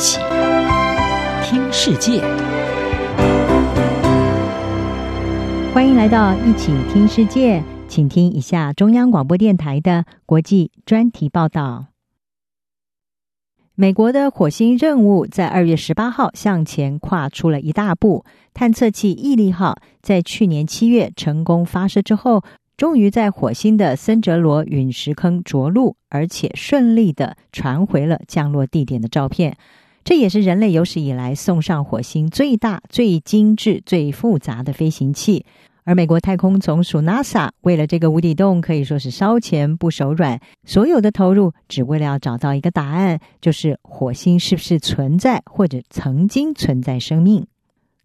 起听世界，欢迎来到一起听世界，请听一下中央广播电台的国际专题报道。美国的火星任务在二月十八号向前跨出了一大步，探测器毅力号在去年七月成功发射之后。终于在火星的森哲罗陨石坑着陆，而且顺利地传回了降落地点的照片。这也是人类有史以来送上火星最大、最精致、最复杂的飞行器。而美国太空总署 NASA 为了这个无底洞，可以说是烧钱不手软，所有的投入只为了要找到一个答案，就是火星是不是存在或者曾经存在生命。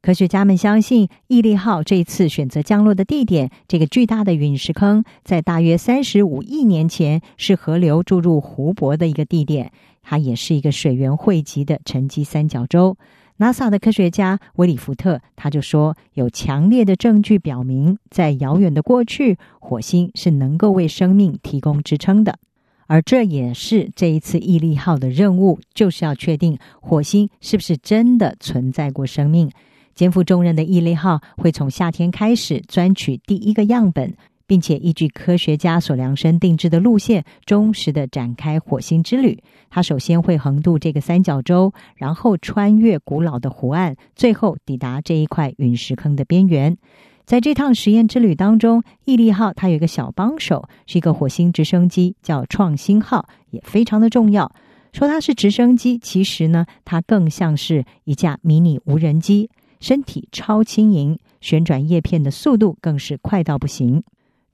科学家们相信，毅力号这次选择降落的地点，这个巨大的陨石坑，在大约三十五亿年前是河流注入湖泊的一个地点，它也是一个水源汇集的沉积三角洲。NASA 的科学家威里福特他就说，有强烈的证据表明，在遥远的过去，火星是能够为生命提供支撑的，而这也是这一次毅力号的任务，就是要确定火星是不是真的存在过生命。肩负重任的毅力号会从夏天开始钻取第一个样本，并且依据科学家所量身定制的路线，忠实的展开火星之旅。它首先会横渡这个三角洲，然后穿越古老的湖岸，最后抵达这一块陨石坑的边缘。在这趟实验之旅当中，毅力号它有一个小帮手，是一个火星直升机，叫创新号，也非常的重要。说它是直升机，其实呢，它更像是一架迷你无人机。身体超轻盈，旋转叶片的速度更是快到不行。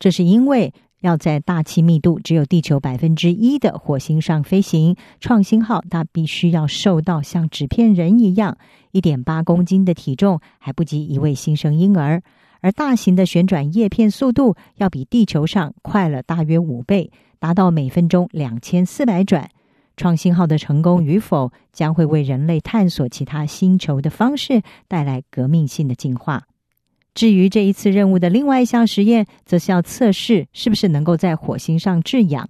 这是因为要在大气密度只有地球百分之一的火星上飞行，创新号它必须要瘦到像纸片人一样，一点八公斤的体重还不及一位新生婴儿。而大型的旋转叶片速度要比地球上快了大约五倍，达到每分钟两千四百转。创新号的成功与否，将会为人类探索其他星球的方式带来革命性的进化。至于这一次任务的另外一项实验，则是要测试是不是能够在火星上制氧。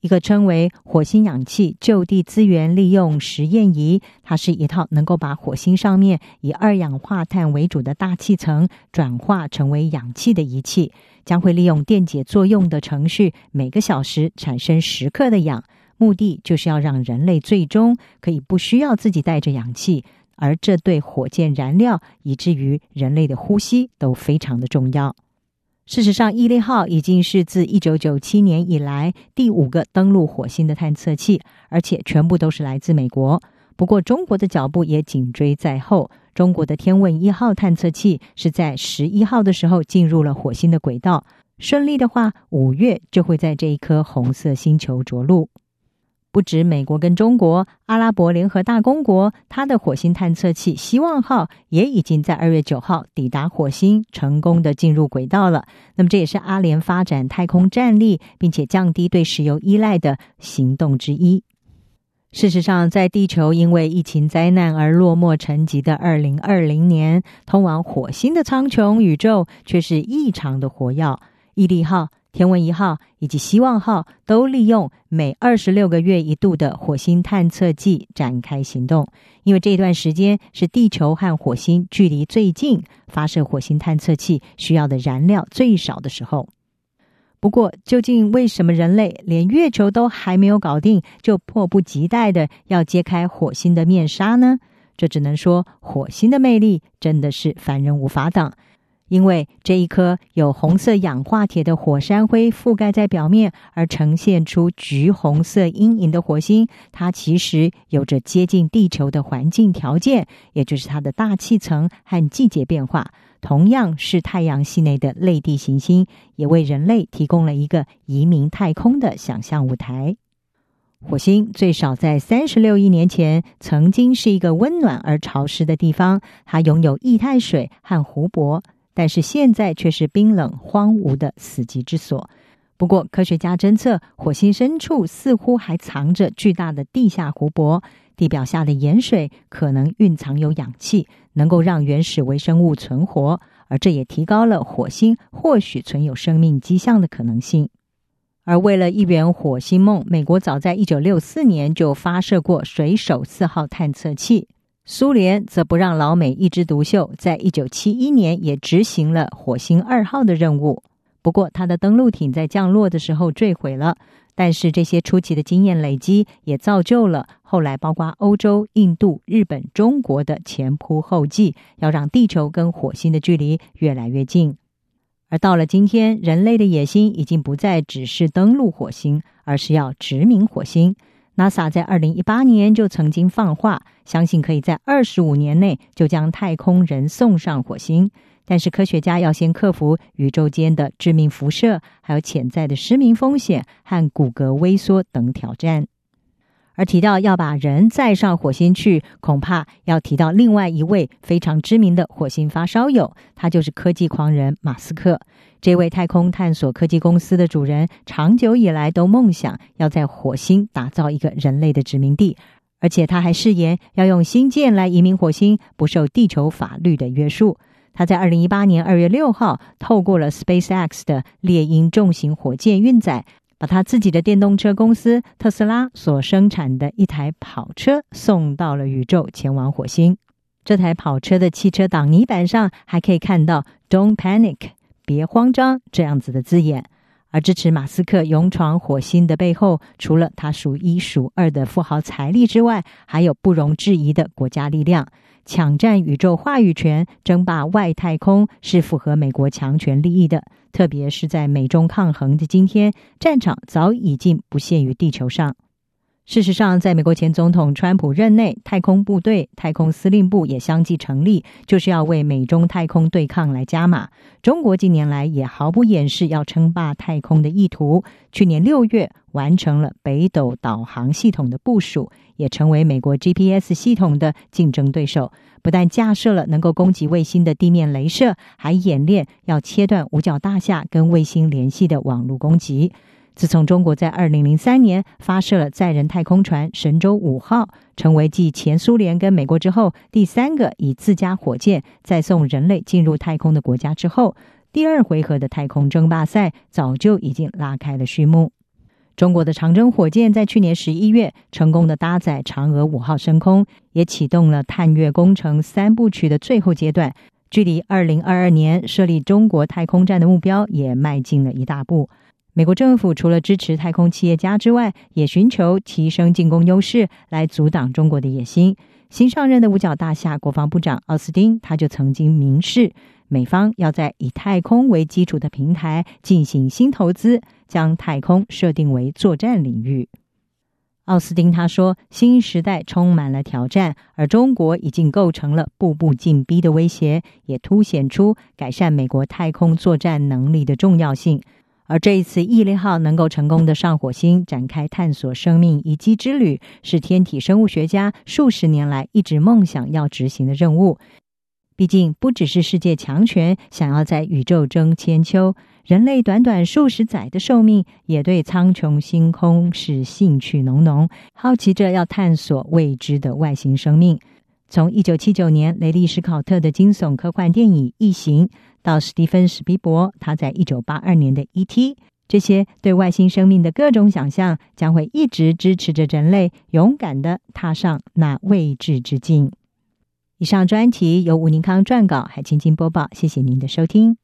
一个称为“火星氧气就地资源利用实验仪”，它是一套能够把火星上面以二氧化碳为主的大气层转化成为氧气的仪器，将会利用电解作用的程序，每个小时产生十克的氧。目的就是要让人类最终可以不需要自己带着氧气，而这对火箭燃料以至于人类的呼吸都非常的重要。事实上，毅力号已经是自一九九七年以来第五个登陆火星的探测器，而且全部都是来自美国。不过，中国的脚步也紧追在后。中国的天问一号探测器是在十一号的时候进入了火星的轨道，顺利的话，五月就会在这一颗红色星球着陆。不止美国跟中国，阿拉伯联合大公国，它的火星探测器希望号也已经在二月九号抵达火星，成功的进入轨道了。那么这也是阿联发展太空战力，并且降低对石油依赖的行动之一。事实上，在地球因为疫情灾难而落寞沉寂的二零二零年，通往火星的苍穹宇宙却是异常的活跃。毅力号。天问一号以及希望号都利用每二十六个月一度的火星探测季展开行动，因为这段时间是地球和火星距离最近、发射火星探测器需要的燃料最少的时候。不过，究竟为什么人类连月球都还没有搞定，就迫不及待的要揭开火星的面纱呢？这只能说，火星的魅力真的是凡人无法挡。因为这一颗有红色氧化铁的火山灰覆盖在表面，而呈现出橘红色阴影的火星，它其实有着接近地球的环境条件，也就是它的大气层和季节变化，同样是太阳系内的类地行星，也为人类提供了一个移民太空的想象舞台。火星最少在三十六亿年前曾经是一个温暖而潮湿的地方，它拥有液态水和湖泊。但是现在却是冰冷荒芜的死寂之所。不过，科学家侦测火星深处似乎还藏着巨大的地下湖泊，地表下的盐水可能蕴藏有氧气，能够让原始微生物存活，而这也提高了火星或许存有生命迹象的可能性。而为了一圆火星梦，美国早在一九六四年就发射过水手四号探测器。苏联则不让老美一枝独秀，在一九七一年也执行了火星二号的任务。不过，它的登陆艇在降落的时候坠毁了。但是，这些初期的经验累积，也造就了后来包括欧洲、印度、日本、中国的前仆后继，要让地球跟火星的距离越来越近。而到了今天，人类的野心已经不再只是登陆火星，而是要殖民火星。NASA 在二零一八年就曾经放话，相信可以在二十五年内就将太空人送上火星。但是科学家要先克服宇宙间的致命辐射，还有潜在的失明风险和骨骼微缩等挑战。而提到要把人载上火星去，恐怕要提到另外一位非常知名的火星发烧友，他就是科技狂人马斯克。这位太空探索科技公司的主人，长久以来都梦想要在火星打造一个人类的殖民地，而且他还誓言要用星舰来移民火星，不受地球法律的约束。他在二零一八年二月六号，透过了 SpaceX 的猎鹰重型火箭运载。把他自己的电动车公司特斯拉所生产的一台跑车送到了宇宙，前往火星。这台跑车的汽车挡泥板上还可以看到 “Don't panic”，别慌张这样子的字眼。而支持马斯克勇闯火星的背后，除了他数一数二的富豪财力之外，还有不容置疑的国家力量。抢占宇宙话语权、争霸外太空，是符合美国强权利益的。特别是在美中抗衡的今天，战场早已经不限于地球上。事实上，在美国前总统川普任内，太空部队、太空司令部也相继成立，就是要为美中太空对抗来加码。中国近年来也毫不掩饰要称霸太空的意图。去年六月，完成了北斗导航系统的部署，也成为美国 GPS 系统的竞争对手。不但架设了能够攻击卫星的地面镭射，还演练要切断五角大厦跟卫星联系的网络攻击。自从中国在二零零三年发射了载人太空船神舟五号，成为继前苏联跟美国之后第三个以自家火箭再送人类进入太空的国家之后，第二回合的太空争霸赛早就已经拉开了序幕。中国的长征火箭在去年十一月成功的搭载嫦娥五号升空，也启动了探月工程三部曲的最后阶段，距离二零二二年设立中国太空站的目标也迈进了一大步。美国政府除了支持太空企业家之外，也寻求提升进攻优势，来阻挡中国的野心。新上任的五角大厦国防部长奥斯汀，他就曾经明示，美方要在以太空为基础的平台进行新投资，将太空设定为作战领域。奥斯汀他说，新时代充满了挑战，而中国已经构成了步步紧逼的威胁，也凸显出改善美国太空作战能力的重要性。而这一次，毅力号能够成功的上火星，展开探索生命遗迹之旅，是天体生物学家数十年来一直梦想要执行的任务。毕竟，不只是世界强权想要在宇宙争千秋，人类短短数十载的寿命，也对苍穹星空是兴趣浓浓，好奇着要探索未知的外星生命。从一九七九年雷利·史考特的惊悚科幻电影《异形》，到史蒂芬·史匹柏他在一九八二年的《E.T.》，这些对外星生命的各种想象，将会一直支持着人类勇敢的踏上那未知之境。以上专题由吴宁康撰稿，还青青播报，谢谢您的收听。